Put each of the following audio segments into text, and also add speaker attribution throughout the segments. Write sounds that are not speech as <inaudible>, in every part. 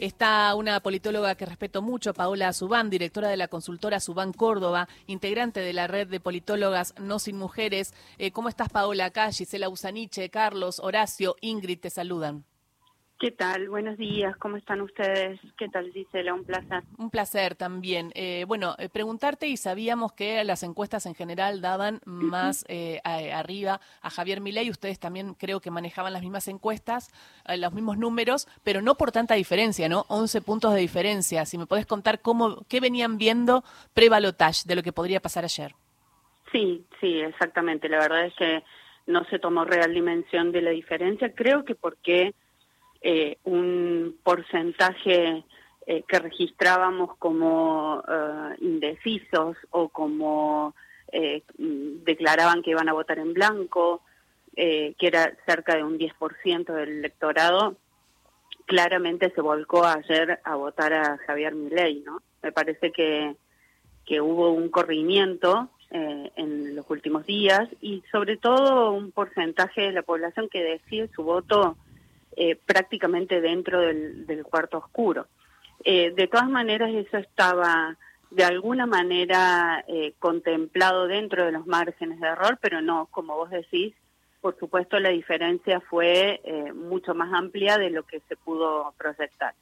Speaker 1: Está una politóloga que respeto mucho, Paola Subán, directora de la consultora Subán Córdoba, integrante de la red de politólogas No Sin Mujeres. Eh, ¿Cómo estás, Paola? Acá Gisela Usaniche, Carlos, Horacio, Ingrid te saludan.
Speaker 2: ¿Qué tal? Buenos días, ¿cómo están ustedes? ¿Qué tal, Gisela? Un placer.
Speaker 1: Un placer también. Eh, bueno, eh, preguntarte y sabíamos que las encuestas en general daban más eh, arriba a Javier Milei. Ustedes también creo que manejaban las mismas encuestas, los mismos números, pero no por tanta diferencia, ¿no? 11 puntos de diferencia. Si me podés contar cómo, qué venían viendo pre-balotage de lo que podría pasar ayer.
Speaker 2: Sí, sí, exactamente. La verdad es que no se tomó real dimensión de la diferencia. Creo que porque eh, un porcentaje eh, que registrábamos como eh, indecisos o como declaraban que iban a votar en blanco, que era cerca de un 10% del electorado, claramente se volcó ayer a votar a Javier Milei, ¿no? Me parece que, que hubo un corrimiento en los últimos días y sobre todo un porcentaje de la población que decide su voto eh, prácticamente dentro del, cuarto oscuro. Eh, de todas maneras, eso estaba de alguna manera eh, contemplado dentro de los márgenes de error, pero no, como vos decís, por supuesto la diferencia fue mucho más amplia de lo que se pudo proyectar.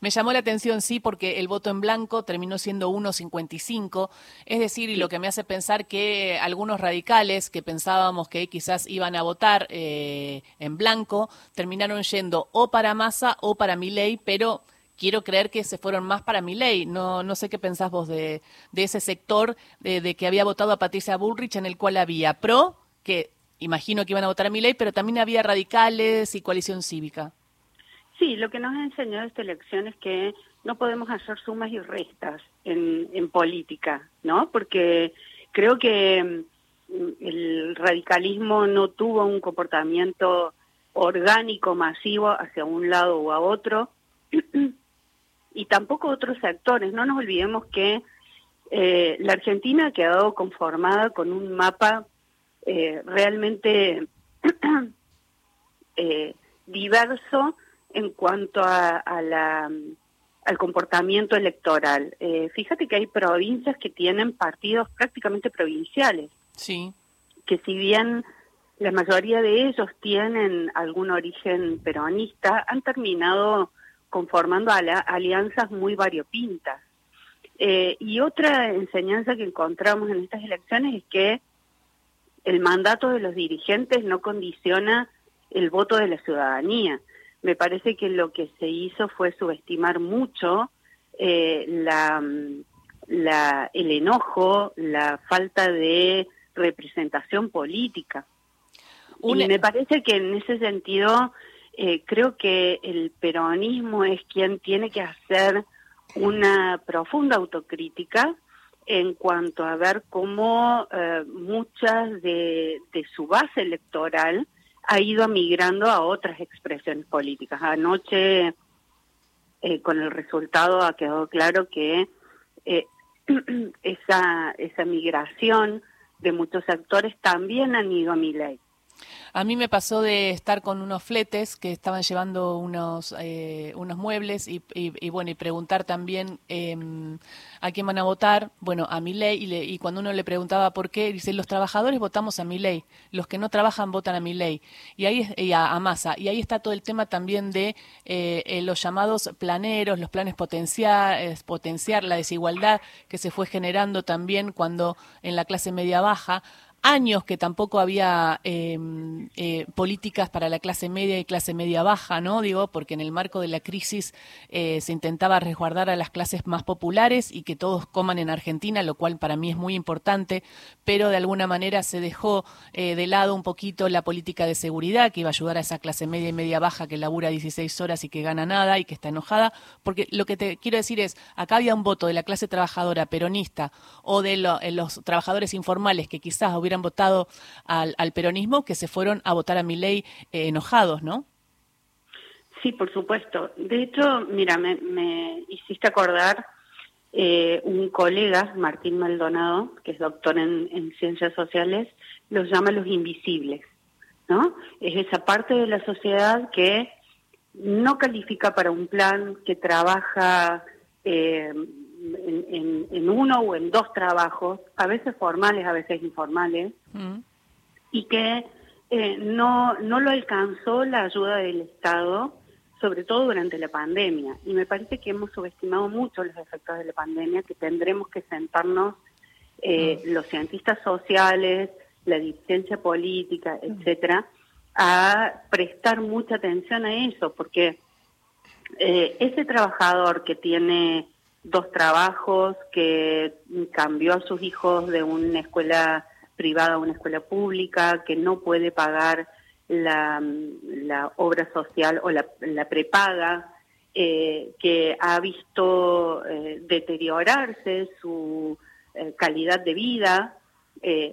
Speaker 1: Me llamó la atención, sí, porque el voto en blanco terminó siendo 1,55, es decir, y lo que me hace pensar que algunos radicales que pensábamos que quizás iban a votar eh, en blanco, terminaron yendo o para Massa o para Milei, pero quiero creer que se fueron más para Milei. No, no sé qué pensás vos de, ese sector de, que había votado a Patricia Bullrich, en el cual había pro, que imagino que iban a votar a Milei, pero también había radicales y coalición cívica.
Speaker 2: Sí, lo que nos ha enseñado esta elección es que no podemos hacer sumas y restas en, en política, ¿no? Porque creo que mm, el radicalismo no tuvo un comportamiento orgánico, masivo, hacia un lado o a otro, <clears throat> y tampoco otros sectores. No nos olvidemos que eh, la Argentina ha quedado conformada con un mapa eh, realmente <clears throat> eh, diverso en cuanto a, la, al comportamiento electoral. Eh, fíjate que hay provincias que tienen partidos prácticamente provinciales.
Speaker 1: Sí.
Speaker 2: Que si bien la mayoría de ellos tienen algún origen peronista, han terminado conformando a la, alianzas muy variopintas. Eh, y otra enseñanza que encontramos en estas elecciones es que el mandato de los dirigentes no condiciona el voto de la ciudadanía me parece que lo que se hizo fue subestimar mucho eh, la, la, el enojo, la falta de representación política. Y me parece que en ese sentido eh, creo que el peronismo es quien tiene que hacer una profunda autocrítica en cuanto a ver cómo eh, muchas de, de, su base electoral ha ido migrando a otras expresiones políticas. Anoche, eh, con el resultado, ha quedado claro que eh, <clears throat> esa, esa migración de muchos actores también han ido a mi ley.
Speaker 1: A mí me pasó de estar con unos fletes que estaban llevando unos, eh, unos muebles y, bueno, y preguntar también em, a quién van a votar. Bueno, a mi ley. Y, y, cuando uno le preguntaba por qué, dice, los trabajadores votamos a mi ley, los que no trabajan votan a mi ley. Y ahí y a, a Massa. Y ahí está todo el tema también de eh, eh, los llamados planeros, los planes potenciar, potenciar la desigualdad que se fue generando también cuando en la clase media baja años que tampoco había em, eh, políticas para la clase media y clase media baja, ¿no? Digo, porque en el marco de la crisis eh, se intentaba resguardar a las clases más populares y que todos coman en Argentina, lo cual para mí es muy importante, pero de alguna manera se dejó eh, de lado un poquito la política de seguridad que iba a ayudar a esa clase media y media baja que labura 16 horas y que gana nada y que está enojada, porque lo que te quiero decir es, acá había un voto de la clase trabajadora peronista o de los trabajadores informales que quizás hubieran han votado al, peronismo que se fueron a votar a mi ley eh, enojados, ¿no?
Speaker 2: Sí, por supuesto. De hecho, mira, me, hiciste acordar eh, un colega, Martín Maldonado, que es doctor en, ciencias sociales, los llama los invisibles, ¿no? Es esa parte de la sociedad que no califica para un plan, que trabaja eh, en, uno o en dos trabajos, a veces formales, a veces informales, mm. y que eh, no, no lo alcanzó la ayuda del Estado, sobre todo durante la pandemia. Y me parece que hemos subestimado mucho los efectos de la pandemia, que tendremos que sentarnos eh, mm. los cientistas sociales, la dirigencia política, mm. etcétera, a prestar mucha atención a eso, porque eh, ese trabajador que tiene dos trabajos, que cambió a sus hijos de una escuela privada a una escuela pública, que no puede pagar la, obra social o la, prepaga, eh, que ha visto eh, deteriorarse su eh, calidad de vida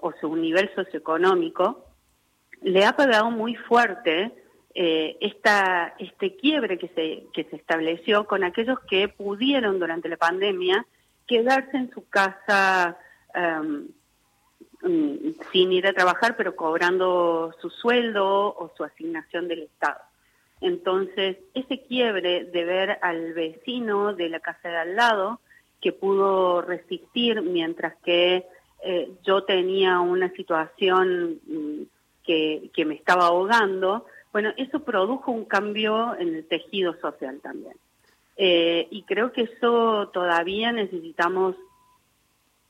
Speaker 2: o su nivel socioeconómico, le ha pagado muy fuerte eh, esta, este quiebre que se, que se estableció con aquellos que pudieron durante la pandemia quedarse en su casa em, mm, sin ir a trabajar, pero cobrando su sueldo o su asignación del Estado. Entonces, ese quiebre de ver al vecino de la casa de al lado que pudo resistir mientras que eh, yo tenía una situación mm, que, que me estaba ahogando, bueno, eso produjo un cambio en el tejido social también. Eh, y creo que eso todavía necesitamos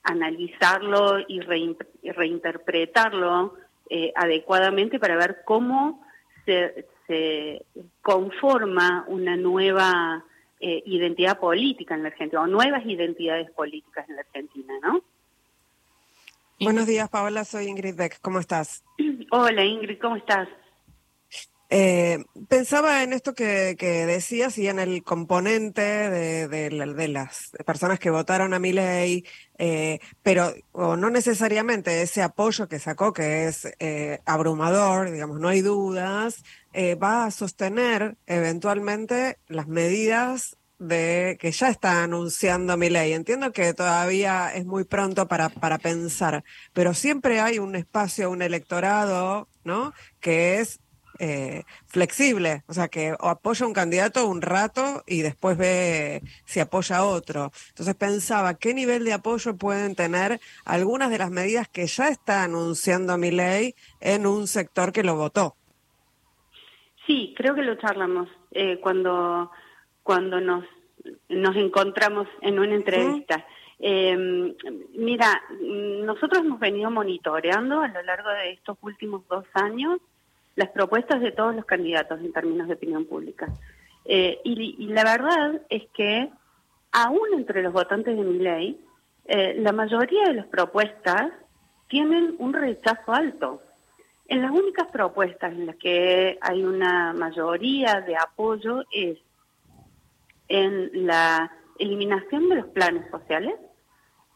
Speaker 2: analizarlo y, reinterpretarlo eh, adecuadamente para ver cómo se, conforma una nueva eh, identidad política en la Argentina, o nuevas identidades políticas en la Argentina, ¿no?
Speaker 3: Buenos días, Paola. Soy Ingrid Beck. ¿Cómo estás? <clears throat>
Speaker 2: Hola, Ingrid. ¿Cómo estás?
Speaker 3: Eh, pensaba en esto que, decías y en el componente de, las personas que votaron a mi ley, eh, pero no necesariamente ese apoyo que sacó, que es eh, abrumador, digamos, no hay dudas, va a sostener eventualmente las medidas de que ya está anunciando mi ley. Entiendo que todavía es muy pronto para, para pensar, pero siempre hay un espacio, un electorado, ¿no? Que es eh, flexible, o sea, que apoya un candidato un rato y después ve si apoya a otro. Entonces pensaba, ¿qué nivel de apoyo pueden tener algunas de las medidas que ya está anunciando mi ley en un sector que lo votó?
Speaker 2: Sí, creo que lo charlamos eh, cuando, cuando nos, nos encontramos en una entrevista. Em, mira, nosotros hemos venido monitoreando a lo largo de estos últimos dos años las propuestas de todos los candidatos en términos de opinión pública. Eh, y, la verdad es que aún entre los votantes de mi ley, eh, la mayoría de las propuestas tienen un rechazo alto. En las únicas propuestas en las que hay una mayoría de apoyo es en la eliminación de los planes sociales,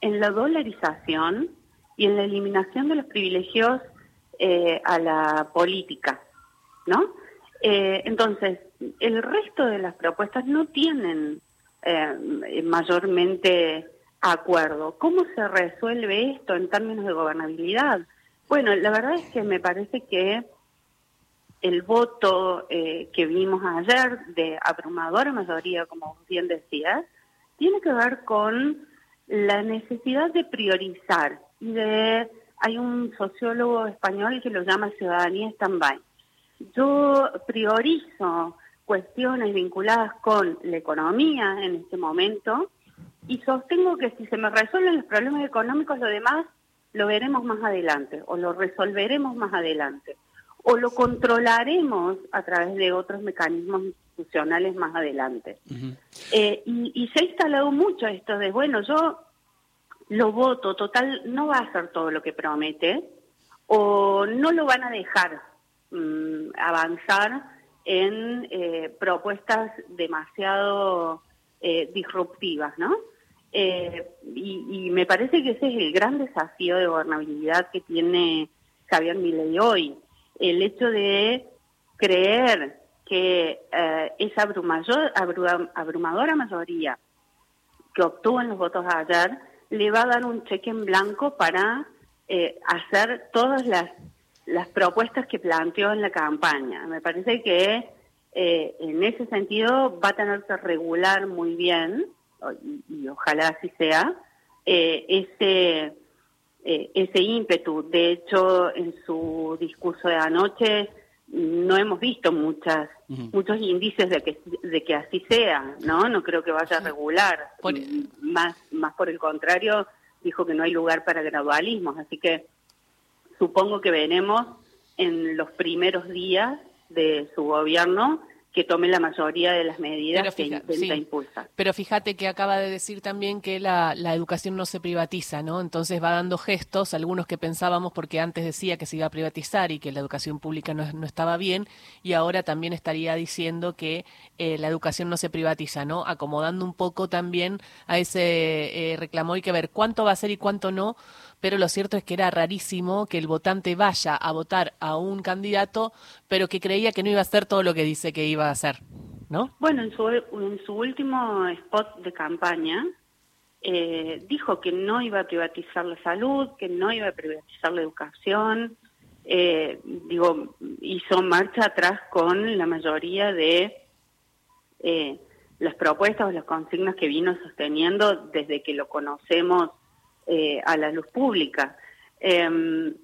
Speaker 2: en la dolarización y en la eliminación de los privilegios eh, a la política, ¿no? Eh, entonces, el resto de las propuestas no tienen eh, mayormente acuerdo. ¿Cómo se resuelve esto en términos de gobernabilidad? Bueno, la verdad es que me parece que el voto que vimos ayer de abrumadora mayoría, como bien decías, tiene que ver con la necesidad de priorizar y de hay un sociólogo español que lo llama ciudadanía stand-by. Yo priorizo cuestiones vinculadas con la economía en este momento y sostengo que si se me resuelven los problemas económicos, lo demás lo veremos más adelante o lo resolveremos más adelante o lo controlaremos a través de otros mecanismos institucionales más adelante. Eh, y, y se ha instalado mucho esto de, bueno, yo lo voto, total, no va a hacer todo lo que promete o no lo van a dejar mm, avanzar en eh, propuestas demasiado eh, disruptivas, ¿no? Eh, y, me parece que ese es el gran desafío de gobernabilidad que tiene Javier Milei hoy. El hecho de creer que esa abrumadora mayoría que obtuvo en los votos ayer le va a dar un cheque en blanco para eh, hacer todas las, las propuestas que planteó en la campaña. Me parece que eh, en ese sentido va a tener que regular muy bien, y, ojalá así sea, eh, ese, eh, ese ímpetu. De hecho, en su discurso de anoche no hemos visto muchas muchos índices de que de que así sea, ¿no? No creo que vaya a regular. Más más por el contrario, dijo que no hay lugar para gradualismos, así que supongo que veremos en los primeros días de su gobierno que tome la mayoría de las medidas que intenta impulsar.
Speaker 1: Pero fíjate que acaba de decir también que la, educación no se privatiza, ¿no? Entonces va dando gestos, algunos que pensábamos, porque antes decía que se iba a privatizar y que la educación pública no, no estaba bien, y ahora también estaría diciendo que eh, la educación no se privatiza, ¿no? Acomodando un poco también a ese eh, reclamo. Hay que ver cuánto va a ser y cuánto no pero lo cierto es que era rarísimo que el votante vaya a votar a un candidato, pero que creía que no iba a hacer todo lo que dice que iba a hacer, ¿no?
Speaker 2: Bueno, en su, en su último spot de campaña eh, dijo que no iba a privatizar la salud, que no iba a privatizar la educación, eh, digo, hizo marcha atrás con la mayoría de eh, las propuestas o las consignas que vino sosteniendo desde que lo conocemos eh, a la luz pública. Em,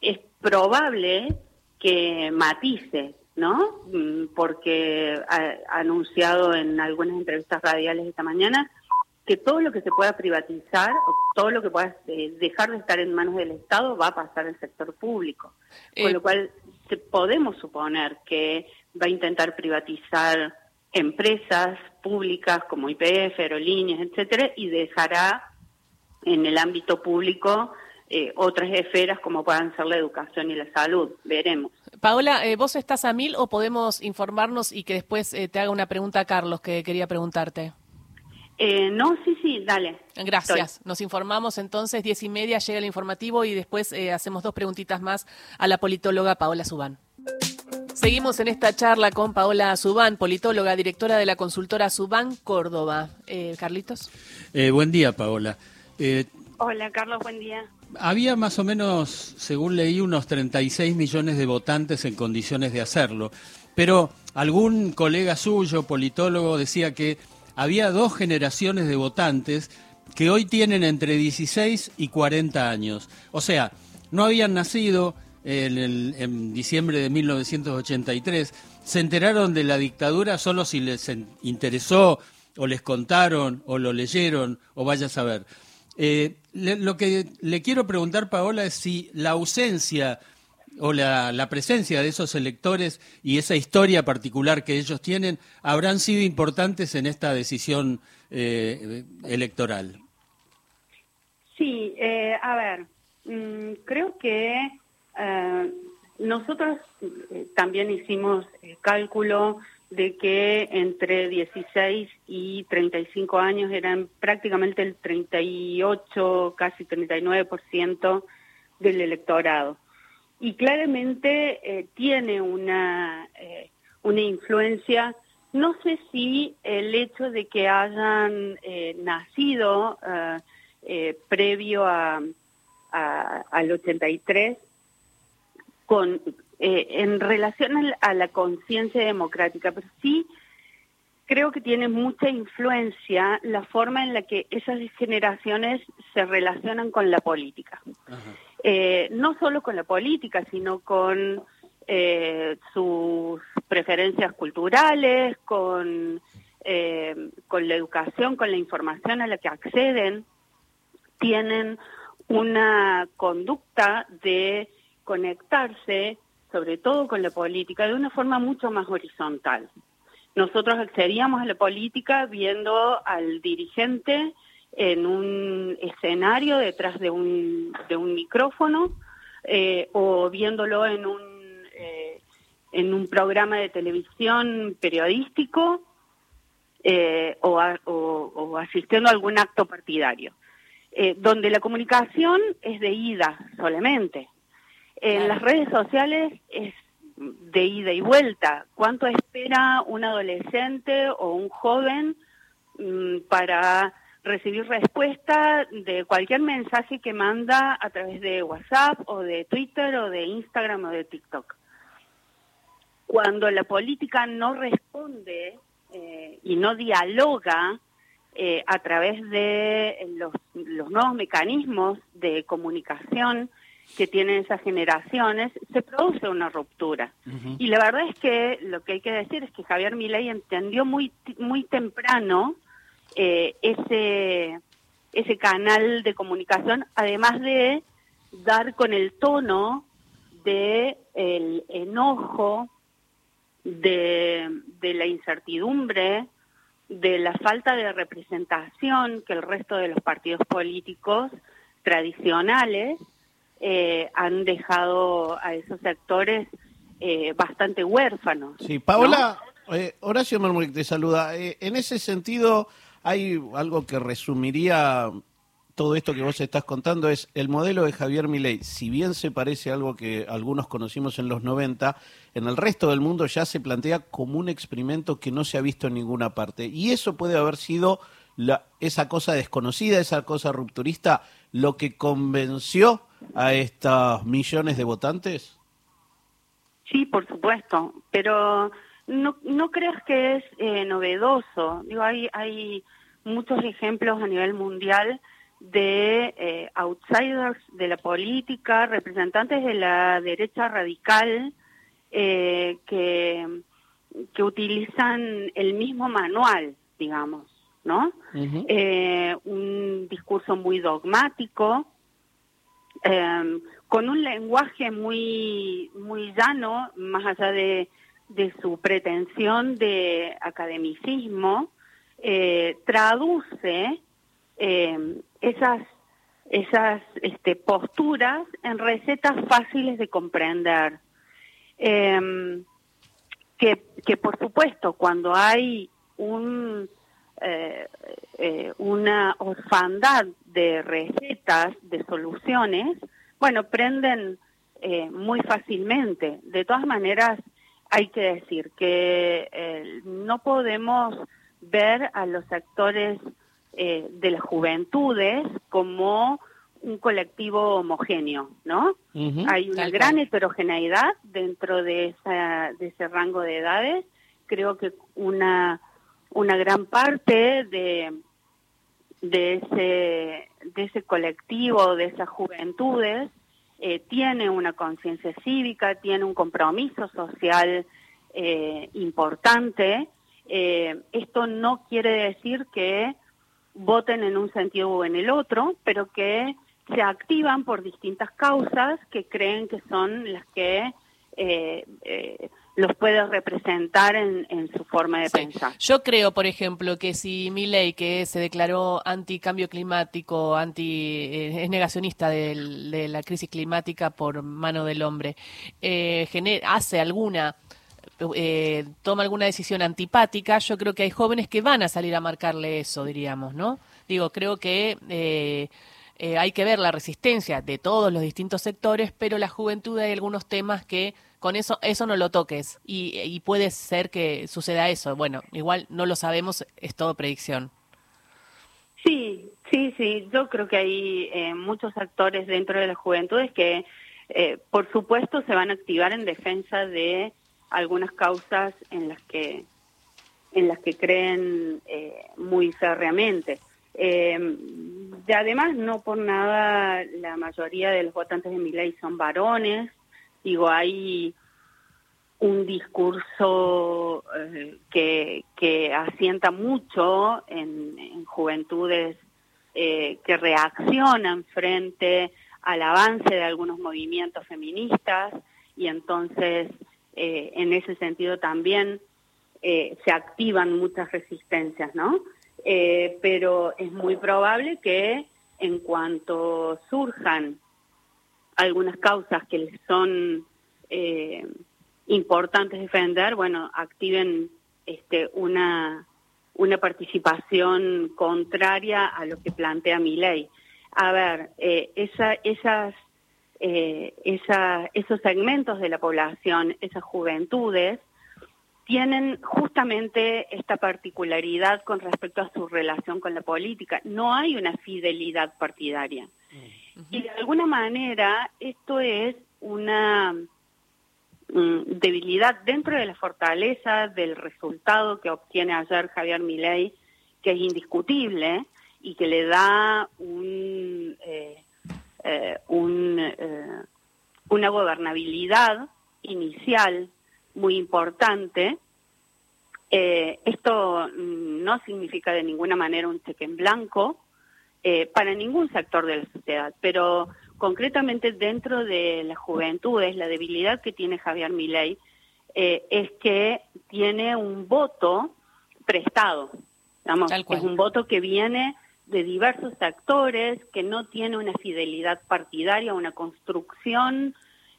Speaker 2: es probable que matice, ¿no? Mm, porque ha, anunciado en algunas entrevistas radiales esta mañana que todo lo que se pueda privatizar, o todo lo que pueda eh, dejar de estar en manos del Estado va a pasar al sector público. Con eh, lo cual podemos suponer que va a intentar privatizar empresas públicas como IPF, aerolíneas, etcétera, y dejará en el ámbito público eh, otras esferas como puedan ser la educación y la salud. Veremos.
Speaker 1: Paola, eh, ¿vos estás a mil o podemos informarnos y que después eh, te haga una pregunta a Carlos que quería preguntarte?
Speaker 2: no, sí, sí, dale.
Speaker 1: Gracias. Nos informamos entonces, diez y media llega el informativo y después hacemos dos preguntitas más a la politóloga Paola Subán. Seguimos en esta charla con Paola Subán, politóloga, directora de la consultora Subán Córdoba. Carlitos.
Speaker 4: buen día, Paola.
Speaker 2: Eh, Hola, Carlos, buen día.
Speaker 4: Había más o menos, según leí, unos 36 millones de votantes en condiciones de hacerlo. Pero algún colega suyo, politólogo, decía que había dos generaciones de votantes que hoy tienen entre 16 y 40 años. O sea, no habían nacido en, en diciembre de 1983, se enteraron de la dictadura solo si les interesó o les contaron o lo leyeron o vaya a saber. Eh, lo que le quiero preguntar, Paola, es si la ausencia o la, presencia de esos electores y esa historia particular que ellos tienen habrán sido importantes en esta decisión eh, electoral.
Speaker 2: Sí, eh, a ver, mm, creo que nosotros también hicimos el cálculo de que entre 16 y 35 años eran prácticamente el 38, casi 39% del electorado. Y claramente eh, tiene una, eh, una influencia, no sé si el hecho de que hayan eh, nacido previo a, al 83 con, eh, en relación a la conciencia democrática, pero sí creo que tiene mucha influencia la forma en la que esas generaciones se relacionan con la política. Eh, no solo con la política, sino con eh, sus preferencias culturales, con, con la educación, con la información a la que acceden, tienen una conducta de conectarse sobre todo con la política, de una forma mucho más horizontal. Nosotros accedíamos a la política viendo al dirigente en un escenario detrás de un, de un micrófono eh, o viéndolo en un, eh, en un programa de televisión periodístico eh, o, o, asistiendo a algún acto partidario, donde la comunicación es de ida solamente. En las redes sociales es de ida y vuelta. ¿Cuánto espera un adolescente o un joven mm, para recibir respuesta de cualquier mensaje que manda a través de WhatsApp o de Twitter o de Instagram o de TikTok? cuando la política no responde eh, y no dialoga eh, a través de los, los nuevos mecanismos de comunicación que tienen esas generaciones, se produce una ruptura. Y la verdad es que lo que hay que decir es que Javier Milei entendió muy muy temprano eh, ese ese canal de comunicación, además de dar con el tono de el enojo, de, de la incertidumbre, de la falta de representación que el resto de los partidos políticos tradicionales eh, han dejado a esos sectores eh, bastante huérfanos.
Speaker 5: Sí, Paola, eh, Horacio Mermuric te saluda. en ese sentido, hay algo que resumiría todo esto que vos estás contando es el modelo de Javier Milei, si bien se parece a algo que algunos conocimos en los 90, en el resto del mundo ya se plantea como un experimento que no se ha visto en ninguna parte. Y eso puede haber sido la, esa cosa desconocida, esa cosa rupturista, lo que convenció a estos millones de votantes?
Speaker 2: Sí, por supuesto, pero no, no creas que es eh, novedoso. Digo, hay, hay muchos ejemplos a nivel mundial de eh, outsiders de la política, representantes de la derecha radical eh, que, que utilizan el mismo manual, digamos, ¿no? un discurso muy dogmático, Em, con un lenguaje muy, muy llano, más allá de, de su pretensión de academicismo, eh, traduce em, esas, esas este, posturas en recetas fáciles de comprender. Em, que, que, por supuesto, cuando hay un, eh, eh, una orfandad de recetas, de soluciones, bueno, prenden eh, muy fácilmente. De todas maneras, hay que decir que eh, no podemos ver a los actores eh, de las juventudes como un colectivo homogéneo, ¿no? Hay una gran heterogeneidad dentro de, esa, de ese rango de edades. Creo que una, una gran parte de, de ese, de ese colectivo, de esas juventudes, eh, tiene una conciencia cívica, tiene un compromiso social eh, importante. Eh, esto no quiere decir que voten en un sentido o en el otro, pero que se activan por distintas causas que creen que son las que los puede representar en, su forma de pensar.
Speaker 1: Yo creo, por ejemplo, que si Milley, que se declaró anti-cambio climático, anti, eh, es negacionista de la crisis climática por mano del hombre, eh, hace alguna eh, toma alguna decisión antipática, yo creo que hay jóvenes que van a salir a marcarle eso, diríamos, ¿no? Digo, creo que eh, hay que ver la resistencia de todos los distintos sectores, pero la juventud hay algunos temas que con eso, eso no lo toques y, puede ser que suceda eso. Bueno, igual no lo sabemos, es todo predicción.
Speaker 2: Sí, sí, sí, yo creo que hay eh, muchos actores dentro de las juventudes que, eh, por supuesto, se van a activar en defensa de algunas causas en las que en las que creen eh, muy férreamente. Y además, no por nada, la mayoría de los votantes de mi ley son varones, Digo, hay un discurso eh, que, que asienta mucho en, juventudes eh, que reaccionan frente al avance de algunos movimientos feministas y entonces eh, en ese sentido también se activan muchas resistencias, ¿no? Pero es muy probable que en cuanto surjan algunas causas que les son eh, importantes defender, bueno, activen este, una, una participación contraria a lo que plantea mi ley. A ver, eh, esa, eh, esa, esos segmentos de la población, esas juventudes, tienen justamente esta particularidad con respecto a su relación con la política. No hay una fidelidad partidaria. Mm. Y de alguna manera esto es una, mm, debilidad dentro de la fortaleza del resultado que obtiene ayer Javier Milei, que es indiscutible y que le da un, eh, eh, un una gobernabilidad inicial muy importante. esto mm, no significa de ninguna manera un cheque en blanco para ningún sector de la sociedad, pero concretamente dentro de las juventudes, la debilidad que tiene Javier Milei eh, es que tiene un voto prestado, es un voto que viene de diversos actores, que no tiene una fidelidad partidaria, una construcción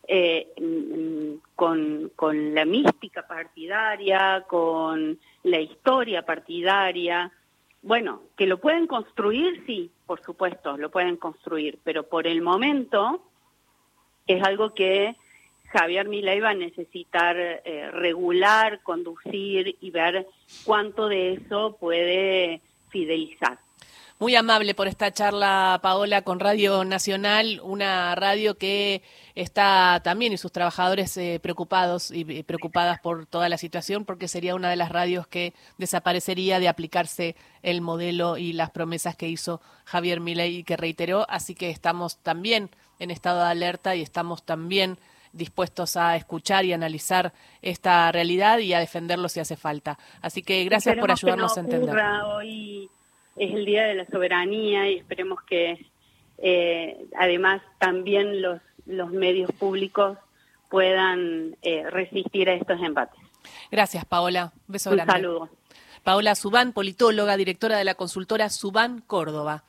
Speaker 2: eh, con, con la mística partidaria, con la historia partidaria. Bueno, que lo pueden construir, sí, por supuesto, lo pueden construir, pero por el momento es algo que Javier Milei va a necesitar eh, regular, conducir y ver cuánto de eso puede fidelizar.
Speaker 1: Muy amable por esta charla, Paola, con Radio Nacional, una radio que está también y sus trabajadores eh, preocupados y preocupadas por toda la situación, porque sería una de las radios que desaparecería de aplicarse el modelo y las promesas que hizo Javier Milei y que reiteró. Así que estamos también en estado de alerta y estamos también dispuestos a escuchar y analizar esta realidad y a defenderlo si hace falta. Así que gracias por ayudarnos a entender
Speaker 2: es el Día de la Soberanía y esperemos que eh, además también los, los medios públicos puedan eh, resistir a estos embates.
Speaker 1: Gracias, Paola. Un beso
Speaker 2: Un
Speaker 1: grande.
Speaker 2: saludo.
Speaker 1: Paola Subán, politóloga, directora de la consultora Subán Córdoba.